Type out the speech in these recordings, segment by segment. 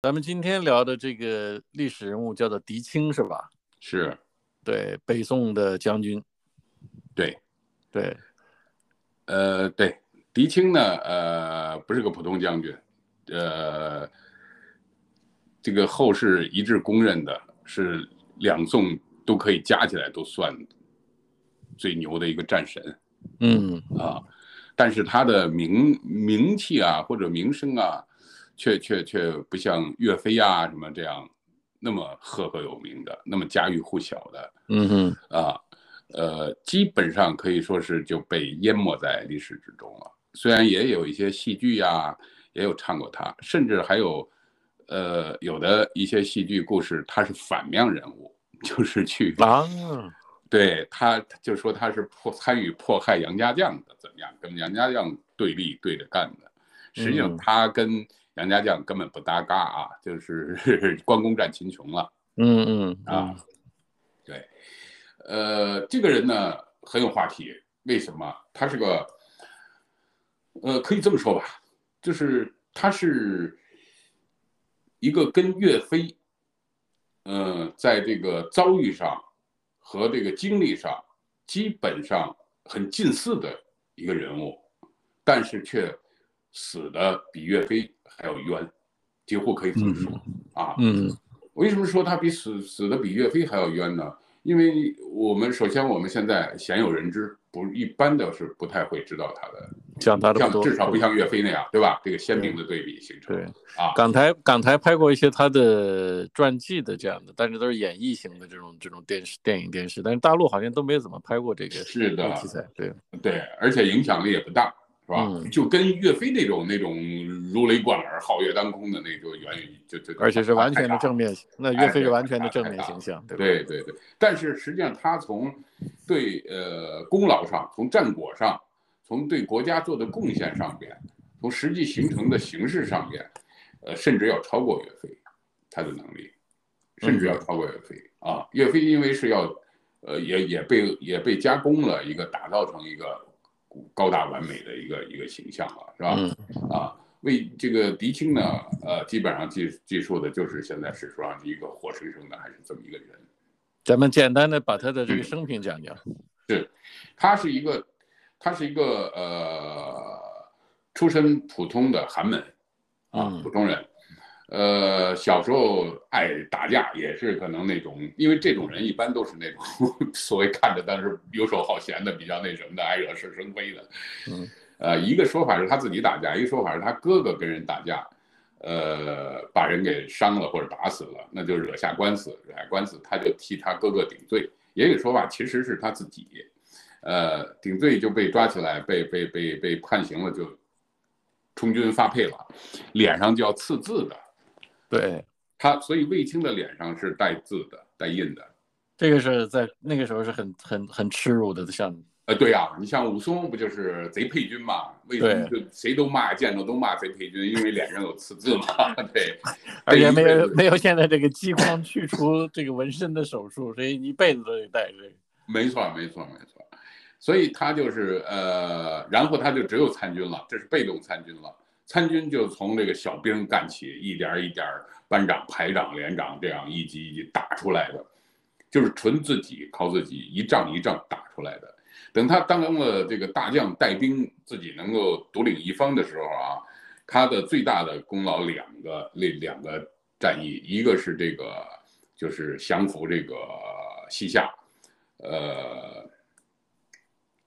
咱们今天聊的这个历史人物叫做狄青，是吧？是，对，北宋的将军。对，对，呃，对，狄青呢，呃，不是个普通将军，呃，这个后世一致公认的是两宋都可以加起来都算最牛的一个战神。嗯啊，但是他的名名气啊或者名声啊，却却却不像岳飞啊什么这样那么赫赫有名的，那么家喻户晓的。嗯哼，啊，呃，基本上可以说是就被淹没在历史之中了。虽然也有一些戏剧呀，也有唱过他，甚至还有，呃，有的一些戏剧故事他是反面人物，就是去啊。对他，就说他是迫参与迫害杨家将的，怎么样？跟杨家将对立对着干的。实际上他跟杨家将根本不搭嘎啊，就是关公战秦琼了。嗯嗯啊，对，呃，这个人呢很有话题，为什么？他是个，呃，可以这么说吧，就是他是一个跟岳飞，呃，在这个遭遇上。和这个经历上基本上很近似的一个人物，但是却死的比岳飞还要冤，几乎可以这么说啊。嗯，为什么说他比死死的比岳飞还要冤呢？因为我们首先我们现在鲜有人知，不一般的是不太会知道他的，像他像至少不像岳飞那样，对吧？这个鲜明的对比形成。对啊，港台港台拍过一些他的传记的这样的，但是都是演绎型的这种这种电视电影电视，但是大陆好像都没怎么拍过这个是的题材。对对，而且影响力也不大。是吧？就跟岳飞那种那种如雷贯耳、皓月当空的那种源于就就，而且是完全的正面，那岳飞是完全的正面形象，对？对对对。但是实际上，他从对呃功劳上、从战果上、从对国家做的贡献上边、从实际形成的形式上边，呃，甚至要超过岳飞，他的能力，甚至要超过岳飞啊！岳飞因为是要，呃，也也被也被加工了一个，打造成一个。高大完美的一个一个形象了，是吧？啊，为这个狄青呢，呃，基本上记记述的就是现在史书上一个活生生的，还是这么一个人。咱们简单的把他的这个生平讲讲。是，他是一个，他是一个呃，出身普通的寒门，啊，普通人。呃，小时候爱打架，也是可能那种，因为这种人一般都是那种 所谓看着但是游手好闲的，比较那什么的，爱惹是生非的。嗯，呃，一个说法是他自己打架，一个说法是他哥哥跟人打架，呃，把人给伤了或者打死了，那就惹下官司，惹下官司他就替他哥哥顶罪。也有说法其实是他自己，呃，顶罪就被抓起来，被被被被判刑了，就充军发配了，脸上就要刺字的。对他，所以卫青的脸上是带字的、带印的。这个是在那个时候是很很很耻辱的项目。呃，对呀，你像武松不就是贼配军嘛？为什么就谁都骂，见着都骂贼配军？因为脸上有刺字嘛。对，而且没有没有现在这个激光去除这个纹身的手术，所以一辈子都得带这个。没错，没错，没错。所以他就是呃，然后他就只有参军了，这是被动参军了。参军就从这个小兵干起，一点一点班长、排长、连长这样一级一级打出来的，就是纯自己靠自己一仗一仗打出来的。等他当了这个大将，带兵自己能够独领一方的时候啊，他的最大的功劳两个那两个战役，一个是这个就是降服这个西夏，呃，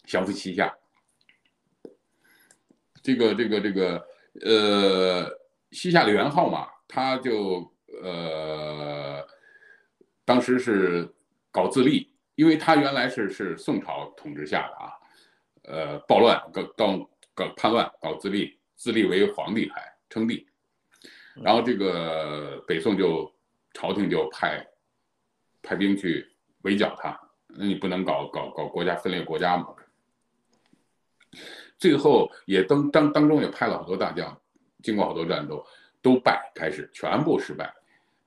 降服西夏，这个这个这个。呃，西夏的元昊嘛，他就呃，当时是搞自立，因为他原来是是宋朝统治下的啊，呃，暴乱搞搞搞叛乱，搞自立，自立为皇帝还称帝，然后这个北宋就朝廷就派派兵去围剿他，那你不能搞搞搞国家分裂国家嘛。最后也当当当中也派了好多大将，经过好多战斗都败，开始全部失败，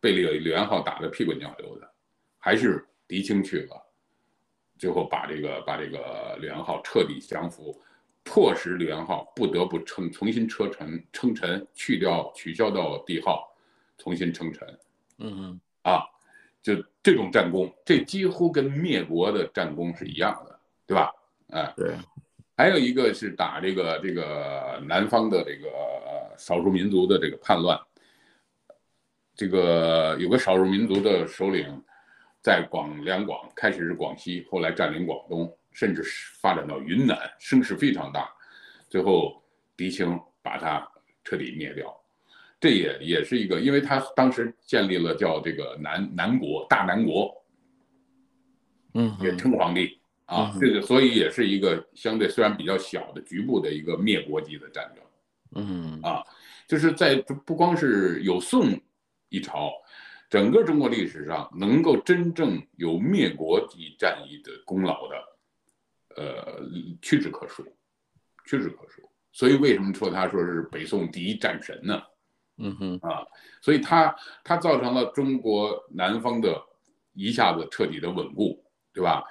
被李李元昊打得屁滚尿流的，还是狄青去了，最后把这个把这个李元昊彻底降服，迫使李元昊不得不称重新车臣称臣，去掉取消掉帝号，重新称臣。嗯嗯啊，就这种战功，这几乎跟灭国的战功是一样的，对吧？哎，对，还有一个是打这个这个南方的这个少数民族的这个叛乱，这个有个少数民族的首领在广两广，开始是广西，后来占领广东，甚至是发展到云南，声势非常大，最后狄青把他彻底灭掉。这也也是一个，因为他当时建立了叫这个南南国大南国，嗯也称皇帝啊，嗯这个所以也是一个相对虽然比较小的局部的一个灭国级的战争。嗯啊就是在不光是有宋一朝，整个中国历史上能够真正有灭国级战役的功劳的，呃，屈指可数，屈指可数。所以为什么说他说是北宋第一战神呢？嗯哼啊，所以他他造成了中国南方的一下子彻底的稳固，对吧？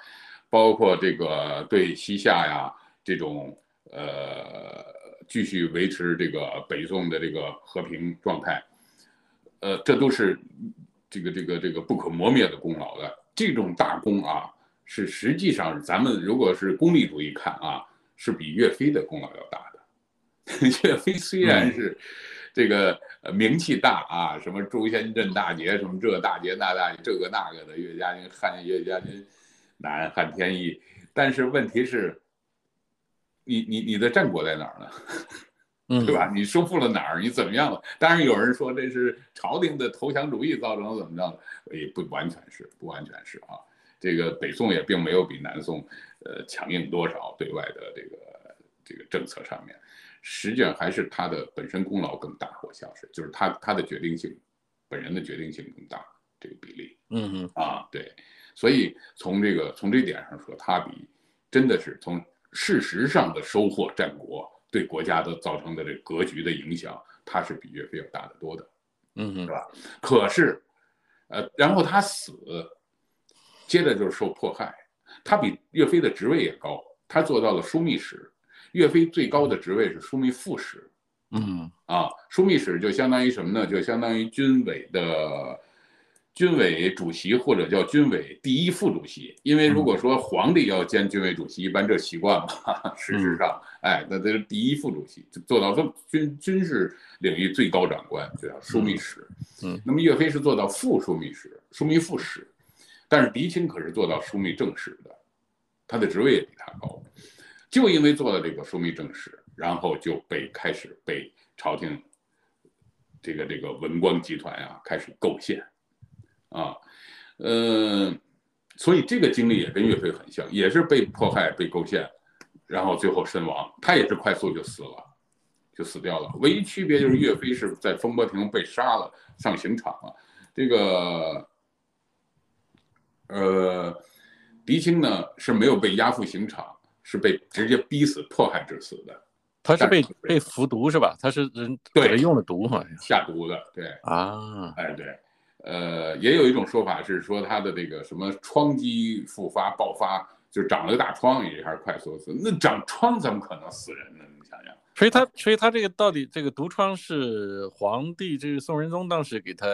包括这个对西夏呀这种呃继续维持这个北宋的这个和平状态，呃，这都是这个这个这个不可磨灭的功劳的。这种大功啊，是实际上咱们如果是功利主义看啊，是比岳飞的功劳要大的。岳飞虽然是这个呃名气大啊，什么诛仙镇大捷，什么这大捷那大捷，这个那个的，岳家军汉岳家军难汉天意，但是问题是，你你你的战果在哪儿呢？嗯，对吧？你收复了哪儿？你怎么样了？当然有人说这是朝廷的投降主义造成怎么着的，也不完全是，不完全是啊。这个北宋也并没有比南宋呃强硬多少，对外的这个这个政策上面，实际上还是他的本身功劳更大，我想是，就是他他的决定性，本人的决定性更大，这个比例。嗯嗯啊，对，所以从这个从这点上说，他比真的是从事实上的收获战国，对国家的造成的这个格局的影响，他是比岳飞要大得多的。嗯是吧可是，呃，然后他死，接着就是受迫害，他比岳飞的职位也高，他做到了枢密使，岳飞最高的职位是枢密副使。嗯啊，枢密使就相当于什么呢？就相当于军委的军委主席或者叫军委第一副主席。因为如果说皇帝要兼军委主席，一般这习惯嘛，事实上，哎，那这是第一副主席，就做到这军军事领域最高长官，就叫枢密使。嗯，那么岳飞是做到副枢密使、枢密副使，但是狄青可是做到枢密正使的，他的职位也比他高。就因为做了这个枢密正使，然后就被开始被朝廷这个这个文官集团啊开始构陷，啊，呃，所以这个经历也跟岳飞很像，也是被迫害、被构陷，然后最后身亡。他也是快速就死了，就死掉了。唯一区别就是岳飞是在风波亭被杀了，上刑场了。这个，呃，狄青呢是没有被押赴刑场。是被直接逼死、迫害致死的。他是被被服毒是吧？他是人对人用了毒好像下毒的，对啊，哎对，呃，也有一种说法是说他的这个什么疮疽复发爆发，就长了个大疮，也还是快速死。那长疮怎么可能死人呢？你想想。所以他所以他这个到底这个毒疮是皇帝这个宋仁宗当时给他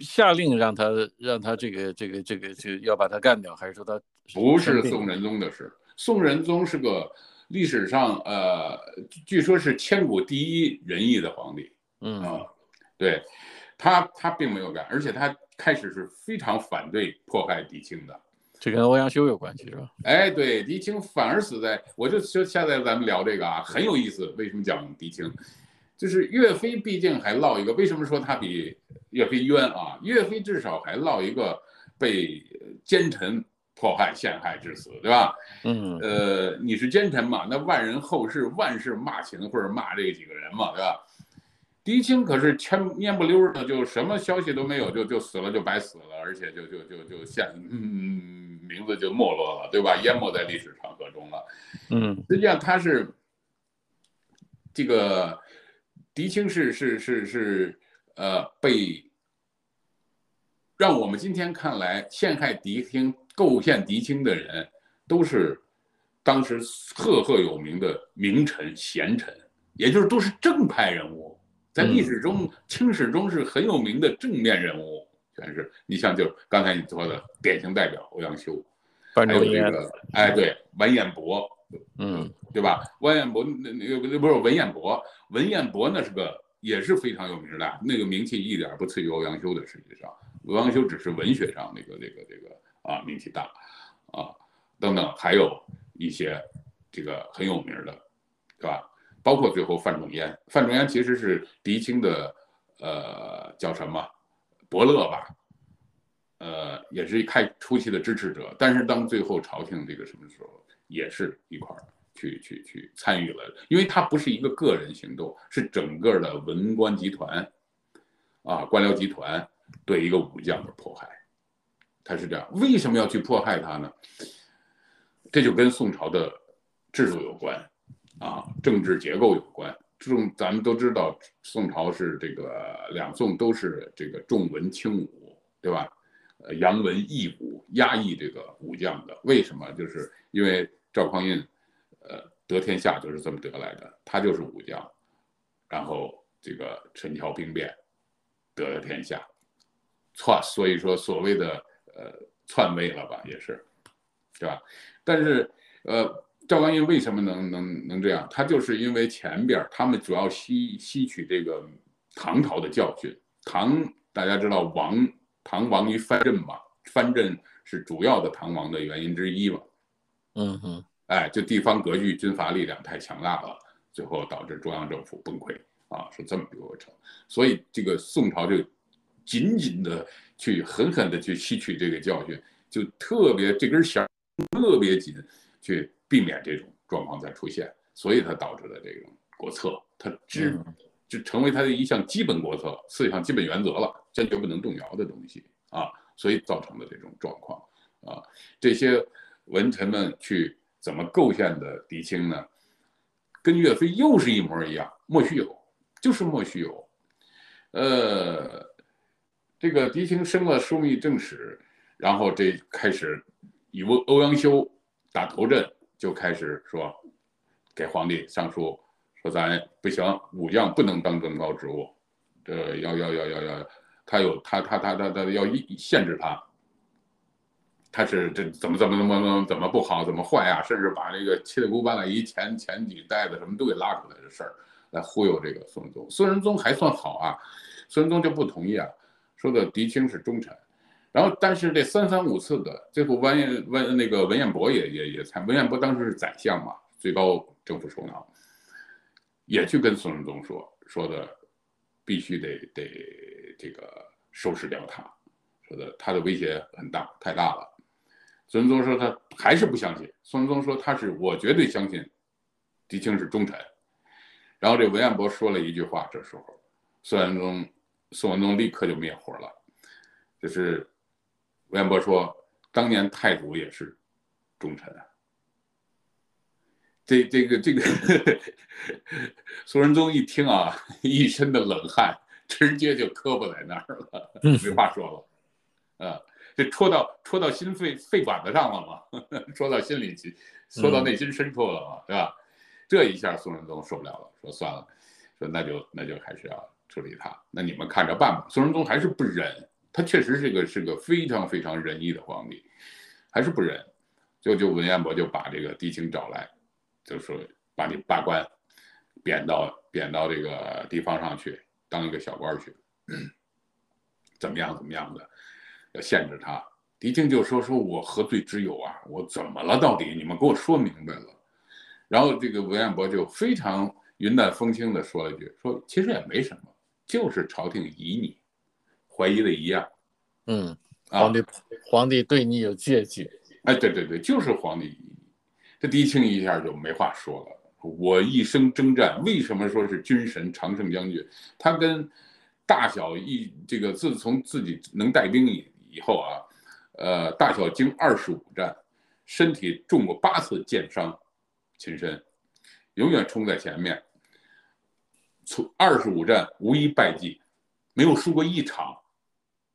下令让他让他这个这个这个就要把他干掉，还是说他不是宋仁宗的事？宋仁宗是个历史上呃，据说是千古第一仁义的皇帝。嗯啊，对，他他并没有干，而且他开始是非常反对迫害狄青的。这跟欧阳修有关系是吧？哎，对，狄青反而死在，我就说现在咱们聊这个啊，很有意思。为什么讲狄青？就是岳飞毕竟还落一个，为什么说他比岳飞冤啊？岳飞至少还落一个被奸臣迫害、陷害致死，对吧？嗯呃，你是奸臣嘛？那万人后世万事骂秦或者骂这几个人嘛，对吧？狄青可是千蔫不溜的，就什么消息都没有，就就死了，就白死了，而且就就就就现嗯名字就没落了，对吧？淹没在历史长河中了。嗯实际上他是这个狄青是是是是呃被让我们今天看来陷害狄青、构陷狄青的人，都是当时赫赫有名的名臣、贤臣，也就是都是正派人物，在历史中，清史中是很有名的正面人物，全是。你像就刚才你说的典型代表欧阳修，还有那个哎对文彦博，嗯，对吧？文彦博那那个不是文彦博，文彦博那是个也是非常有名的，那个名气一点不次于欧阳修的。实际上，欧阳修只是文学上那个那个这个啊名气大，啊等等，还有一些这个很有名的，对吧？包括最后范仲淹，范仲淹其实是狄青的，呃，叫什么伯乐吧，呃，也是一开初期的支持者。但是当最后朝廷这个什么时候，也是一块儿去去去参与了，因为他不是一个个人行动，是整个的文官集团，啊，官僚集团对一个武将的迫害，他是这样。为什么要去迫害他呢？这就跟宋朝的制度有关。啊，政治结构有关。这种咱们都知道，宋朝是这个两宋都是这个重文轻武，对吧？呃，扬文抑武，压抑这个武将的。为什么？就是因为赵匡胤，呃，得天下就是这么得来的，他就是武将，然后这个陈桥兵变得了天下，篡，所以说所谓的呃篡位了吧，也是，对吧？但是呃。赵匡胤为什么能能能这样？他就是因为前边他们主要吸吸取这个唐朝的教训。唐大家知道亡唐亡于藩镇嘛，藩镇是主要的唐亡的原因之一嘛。嗯哼，哎，就地方割据、军阀力量太强大了，最后导致中央政府崩溃啊，是这么一个过程。所以这个宋朝就紧紧的去狠狠的去吸取这个教训，就特别这根弦特别紧去。避免这种状况再出现，所以它导致的这种国策，它只就成为它的一项基本国策，四项基本原则了，坚决不能动摇的东西啊，所以造成的这种状况啊，这些文臣们去怎么构建的狄青呢？跟岳飞又是一模一样，莫须有，就是莫须有。呃，这个狄青升了枢密正使，然后这开始以欧欧阳修打头阵。就开始说，给皇帝上书，说咱不行，武将不能当更高职务，这要要要要要，他有他他他他他要一限制他，他是这怎么怎么怎么怎么怎么不好，怎么坏啊？甚至把这个七大姑八大姨前前几代的什么都给拉出来的事儿，来忽悠这个宋仁宗。宋仁宗还算好啊，宋仁宗就不同意啊，说的狄青是忠臣。然后，但是这三番五次的，最后文文那个文彦博也也也参，文彦博当时是宰相嘛，最高政府首脑，也去跟宋仁宗说说的，必须得得这个收拾掉他，说的他的威胁很大，太大了。宋仁宗说他还是不相信，宋仁宗说他是我绝对相信，狄青是忠臣。然后这文彦博说了一句话，这时候宋仁宗宋仁宗立刻就灭火了，就是。吴彦博说：“当年太祖也是忠臣啊。”这、这个、这个，宋仁宗一听啊，一身的冷汗，直接就磕巴在那儿了，没话说了。啊，这戳到戳到心肺肺管子上了嘛？戳到心里去，戳到内心深处了嘛？是吧？这一下宋仁宗受不了了，说算了，说那就那就还是要处理他。那你们看着办吧。宋仁宗还是不忍。他确实是个是个非常非常仁义的皇帝，还是不仁，就就文彦博就把这个狄青找来，就说把你罢官，贬到贬到这个地方上去当一个小官去，怎么样怎么样的，要限制他。狄青就说说我何罪之有啊？我怎么了？到底你们给我说明白了。然后这个文彦博就非常云淡风轻的说了一句，说其实也没什么，就是朝廷疑你。怀疑的一样，嗯，皇帝皇帝对你有戒惧，哎，对对对，就是皇帝，这狄青一下就没话说了。我一生征战，为什么说是军神常胜将军？他跟大小一这个自从自己能带兵以以后啊，呃，大小经二十五战，身体中过八次箭伤，亲身永远冲在前面，从二十五战无一败绩，没有输过一场。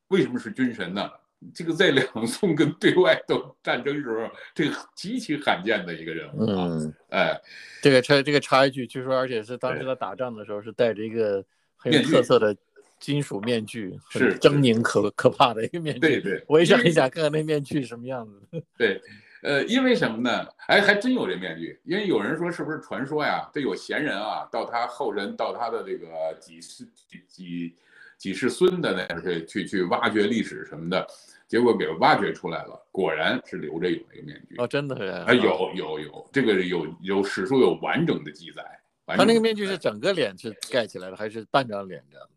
为什么是军神呢？这个在两宋跟对外斗战争时候，这个极其罕见的一个人物啊！哎，这个插这个插一句，据说而且是当时他打仗的时候是戴着一个很有特色的金属面具，是狰狞可可怕的一个面具。对对，我也想一想，看看那面具什么样子。对，呃，因为什么呢？哎，还真有这面具，因为有人说是不是传说呀？这有闲人啊，到他后人，到他的这个几世几几几世孙的那是去去挖掘历史什么的，结果给挖掘出来了，果然是留着有那个面具。哦，真的是？啊，有有有，这个有有史书有完整的记载。他那个面具是整个脸是盖起来的，还是半张脸这样？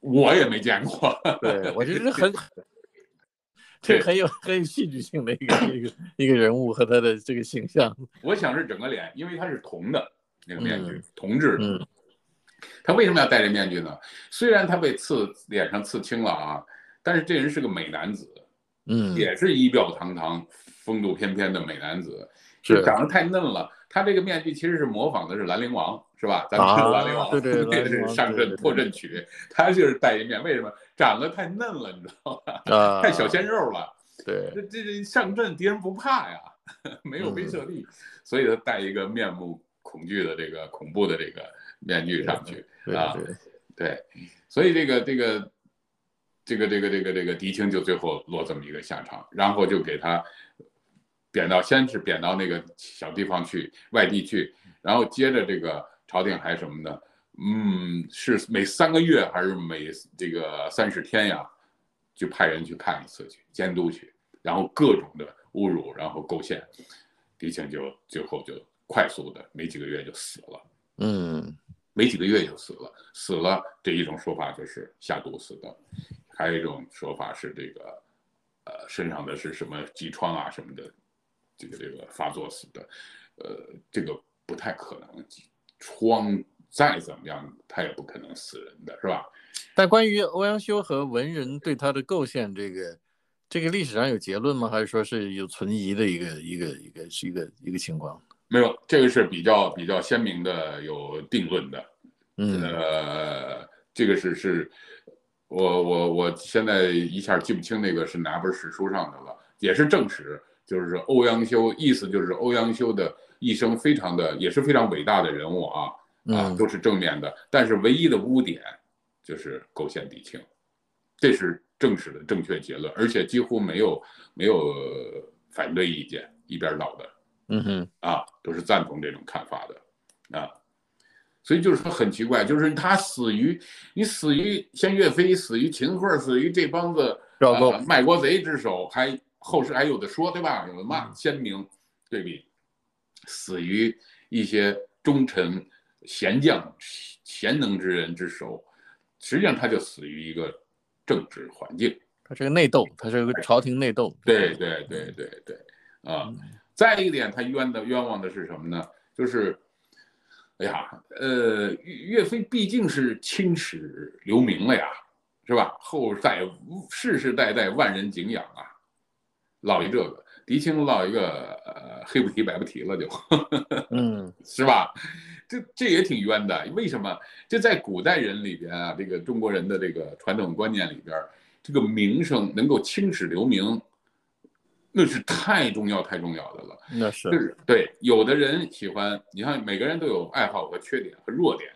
我也没见过。对，我觉得很，这很 有很有戏剧性的一个一个一个人物和他的这个形象。我想是整个脸，因为他是铜的那个面具，铜制的。他为什么要戴这面具呢？虽然他被刺脸上刺青了啊，但是这人是个美男子，嗯，也是仪表堂堂、风度翩翩的美男子，是长得太嫩了。他这个面具其实是模仿的是兰陵王，是吧？咱们说兰陵王，对对，那个是上阵破阵曲，他就是戴一面，为什么？长得太嫩了，你知道吧？啊，太小鲜肉了。对，这这上阵敌人不怕呀，没有威慑力，所以他戴一个面目恐惧的这个恐怖的这个面具上去啊。对，所以这个这个这个这个这个这个狄青就最后落这么一个下场，然后就给他。贬到先是贬到那个小地方去，外地去，然后接着这个朝廷还什么的，嗯，是每三个月还是每这个三十天呀，就派人去看一次去监督去，然后各种的侮辱，然后构陷，狄青就最后就快速的没几个月就死了，嗯，没几个月就死了，死了这一种说法就是下毒死的，还有一种说法是这个，呃，身上的是什么疥疮啊什么的。这个这个发作死的，呃，这个不太可能。疮再怎么样，他也不可能死人的是吧？但关于欧阳修和文人对他的构陷，这个这个历史上有结论吗？还是说是有存疑的一个一个一个是一个一个情况？没有，这个是比较比较鲜明的有定论的。嗯，呃，这个是是，我我我现在一下记不清那个是哪本史书上的了，也是正史。就是欧阳修，意思就是欧阳修的一生非常的，也是非常伟大的人物啊，啊，都是正面的。但是唯一的污点就是构陷狄青，这是正史的正确结论，而且几乎没有没有反对意见，一边倒的，嗯哼，啊，都是赞同这种看法的，啊，所以就是说很奇怪，就是他死于你死于像岳飞死于秦桧死于这帮子卖国贼之手，还。后世还有的说，对吧？有的骂鲜明对比，死于一些忠臣贤将、贤能之人之手，实际上他就死于一个政治环境。他是个内斗，他是个朝廷内斗。对对对对对，啊！再一点，他冤的冤枉的是什么呢？就是，哎呀，呃，岳飞毕竟是青史留名了呀，是吧？后代世世代代万人敬仰啊。落一这个，狄青落一个，呃，黑不提白不提了就，嗯，是吧？这这也挺冤的。为什么？这在古代人里边啊，这个中国人的这个传统观念里边，这个名声能够青史留名，那是太重要太重要的了。那是对，有的人喜欢，你看每个人都有爱好和缺点和弱点，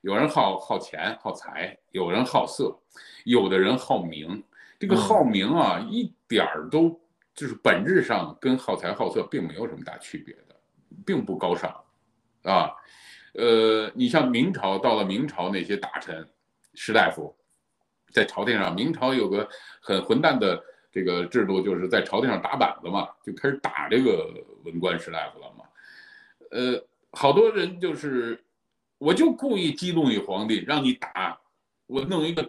有人好好钱好财，有人好色，有的人好名。这个好名啊，一点儿都。就是本质上跟好财好色并没有什么大区别的，并不高尚，啊，呃，你像明朝到了明朝那些大臣、士大夫，在朝廷上，明朝有个很混蛋的这个制度，就是在朝廷上打板子嘛，就开始打这个文官士大夫了嘛，呃，好多人就是，我就故意激怒你皇帝，让你打，我弄一个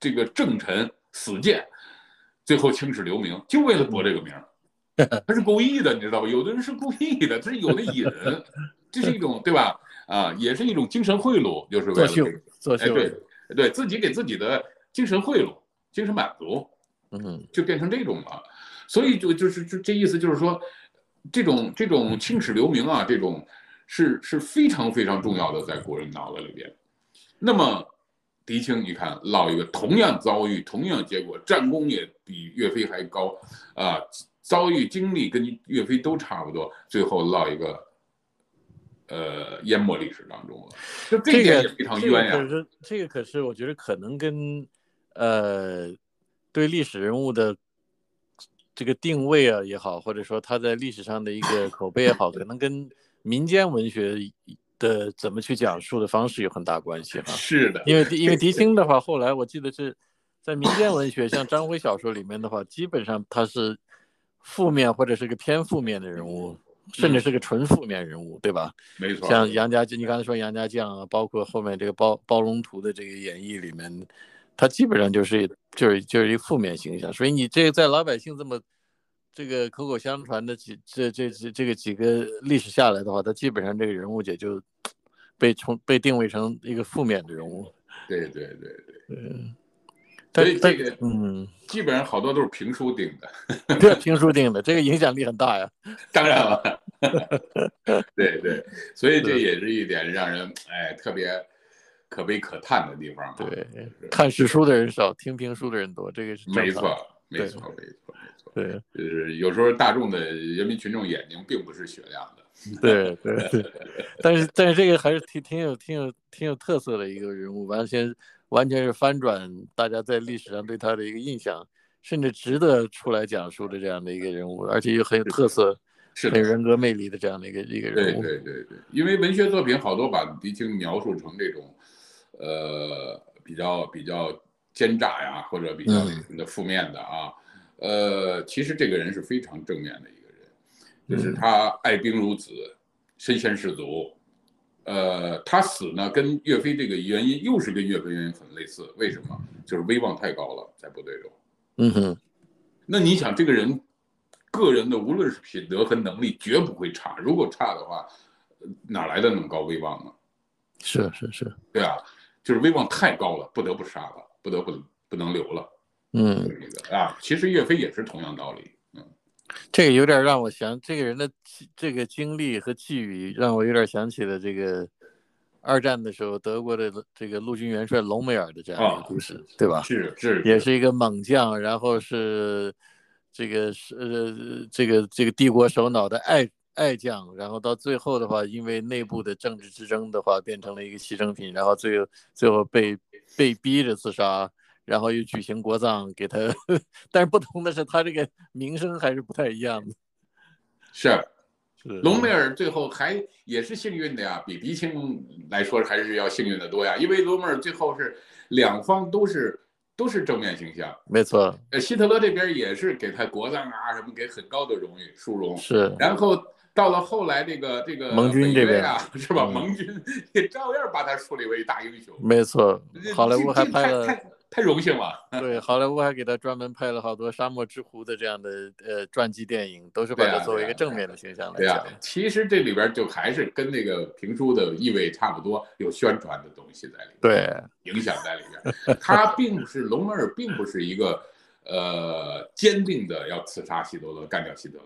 这个正臣死谏。最后青史留名，就为了博这个名 他是故意的，你知道吧？有的人是故意的，这是有的引人，这是一种对吧？啊，也是一种精神贿赂，就是为了作秀，作秀，对，对自己给自己的精神贿赂、精神满足，嗯，就变成这种了。所以就就是就这意思，就是说，这种这种青史留名啊，这种是是非常非常重要的，在国人脑子里边。那么。狄青，你看落一个同样遭遇、同样结果，战功也比岳飞还高，啊，遭遇经历跟岳飞都差不多，最后落一个呃淹没历史当中了。就这点也非常冤呀。可是这个可是我觉得可能跟呃对历史人物的这个定位啊也好，或者说他在历史上的一个 口碑也好，可能跟民间文学的怎么去讲述的方式有很大关系哈。是的，因为因为狄青的话，后来我记得是在民间文学，像张辉小说里面的话，基本上他是负面或者是个偏负面的人物，甚至是个纯负面人物，对吧？没错。像杨家将，你刚才说杨家将啊，包括后面这个包包龙图的这个演绎里面，他基本上就是就是就是一负面形象。所以你这个在老百姓这么。这个口口相传的几这这这这个几个历史下来的话，他基本上这个人物也就被从被定位成一个负面的人物。对对对对，嗯。所以这个嗯，基本上好多都是评书定的。对，评书定的，这个影响力很大呀。当然了。对对，所以这也是一点让人哎特别可悲可叹的地方。对，看史书的人少，听评书的人多，这个是没错，没错，没错。没错对，就是有时候大众的人民群众眼睛并不是雪亮的。对对对，但是但是这个还是挺挺有挺有挺有特色的一个人物，完全完全是翻转大家在历史上对他的一个印象，甚至值得出来讲述的这样的一个人物，而且又很有特色，是很有人格魅力的这样的一个一个人物。对对对对，因为文学作品好多把狄青描述成这种，呃，比较比较奸诈呀，或者比较的负面的啊。呃，其实这个人是非常正面的一个人，就是他爱兵如子，身先士卒。呃，他死呢，跟岳飞这个原因又是跟岳飞原因很类似。为什么？就是威望太高了，在部队中。嗯哼。那你想，这个人个人的无论是品德和能力，绝不会差。如果差的话，哪来的那么高威望呢？是是是，对啊，就是威望太高了，不得不杀了，不得不不能留了。嗯，啊，其实岳飞也是同样道理。嗯，这个有点让我想，这个人的这个经历和际遇，让我有点想起了这个二战的时候德国的这个陆军元帅隆美尔的这样一个故事，对吧？是是，也是一个猛将，然后是这个是呃这个这个帝国首脑的爱爱将，然后到最后的话，因为内部的政治之争的话，变成了一个牺牲品，然后最后最后被被逼着自杀。然后又举行国葬给他，但是不同的是，他这个名声还是不太一样的。是，隆美尔最后还也是幸运的呀，比狄青来说还是要幸运的多呀。因为隆美尔最后是两方都是都是正面形象。没错。呃，希特勒这边也是给他国葬啊什么，给很高的荣誉殊荣。是。然后到了后来这个这个盟军这边啊，是吧？盟军也照样把他树立为大英雄。没错。好莱坞还拍了。太荣幸了。对，好莱坞还给他专门拍了好多《沙漠之狐》的这样的呃传记电影，都是把他作为一个正面的形象来讲。其实这里边就还是跟那个评书的意味差不多，有宣传的东西在里面，对，影响在里边。他 并不是隆美尔，并不是一个呃坚定的要刺杀希特勒、干掉希特勒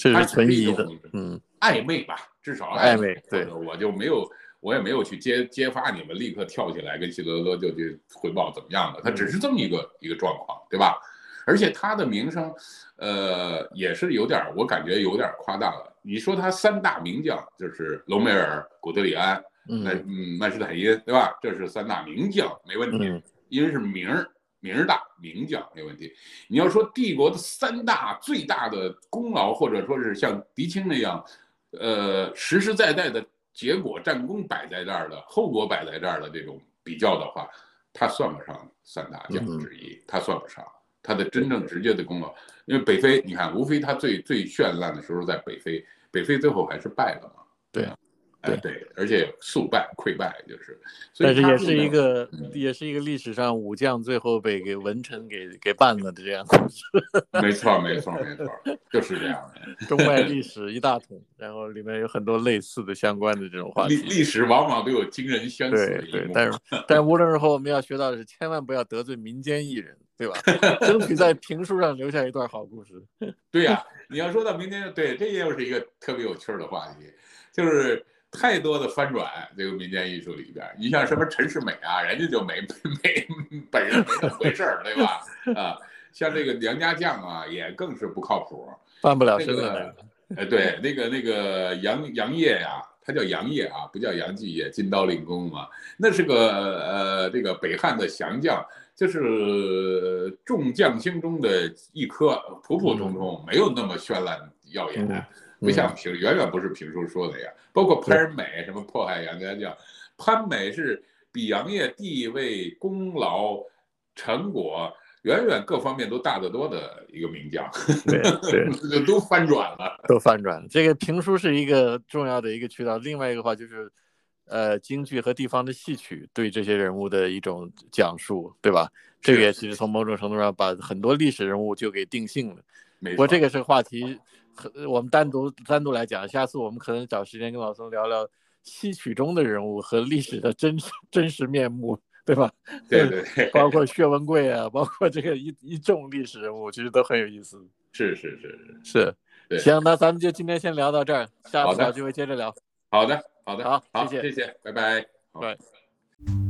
这是存疑的，嗯，暧昧吧，至少暧昧。对，我就没有。我也没有去揭揭发你们，立刻跳起来跟希特勒就去汇报怎么样的，他只是这么一个一个状况，对吧？而且他的名声，呃，也是有点，我感觉有点夸大了。你说他三大名将就是隆美尔、古德里安、那嗯曼施坦因，对吧？这是三大名将，没问题，因为是名儿名儿大名将，没问题。你要说帝国的三大最大的功劳，或者说是像狄青那样，呃，实实在在的。结果战功摆在这儿的，后果摆在这儿的这种比较的话，他算不上三大将之一，他算不上他的真正直接的功劳。因为北非，你看，无非他最最绚烂的时候在北非，北非最后还是败了嘛，对啊。对对，而且速败溃败就是，但是也是一个也是一个历史上武将最后被给文臣给给办了的这样故事。没错没错没错，就是这样的。中外历史一大桶，然后里面有很多类似的相关的这种话题。历历史往往都有惊人相似的一对，但是 但无论如何，我们要学到的是，千万不要得罪民间艺人，对吧？争取在评书上留下一段好故事。对呀，你要说到明天，对，这又是一个特别有趣的话题，就是。太多的翻转，这个民间艺术里边，你像什么陈世美啊，人家就没 没本人没那回事儿，对吧？啊，像这个杨家将啊，也更是不靠谱，办不了身的。哎，对，那个那个杨杨业呀，他叫杨业啊，不叫杨继业，金刀令公嘛，那是个呃这个北汉的降将，就是众将星中的一颗，普普通通，没有那么绚烂耀眼，不像评，远远不是评书说的呀。包括潘美什么迫害杨家将，潘美是比杨业地位、功劳、成果。远远各方面都大得多的一个名将，对对，都翻转了，都翻转了。这个评书是一个重要的一个渠道，另外一个话就是，呃，京剧和地方的戏曲对这些人物的一种讲述，对吧？这个也其实从某种程度上把很多历史人物就给定性了。不过这个是话题，我们单独单独来讲，下次我们可能找时间跟老松聊聊戏曲中的人物和历史的真实真实面目。对吧？对对对，包括薛文贵啊，包括这个一一众历史人物，其实都很有意思。是是是是是，行，那咱们就今天先聊到这儿，下次有机会接着聊。好的好的，好，好，谢谢谢谢，拜拜，拜。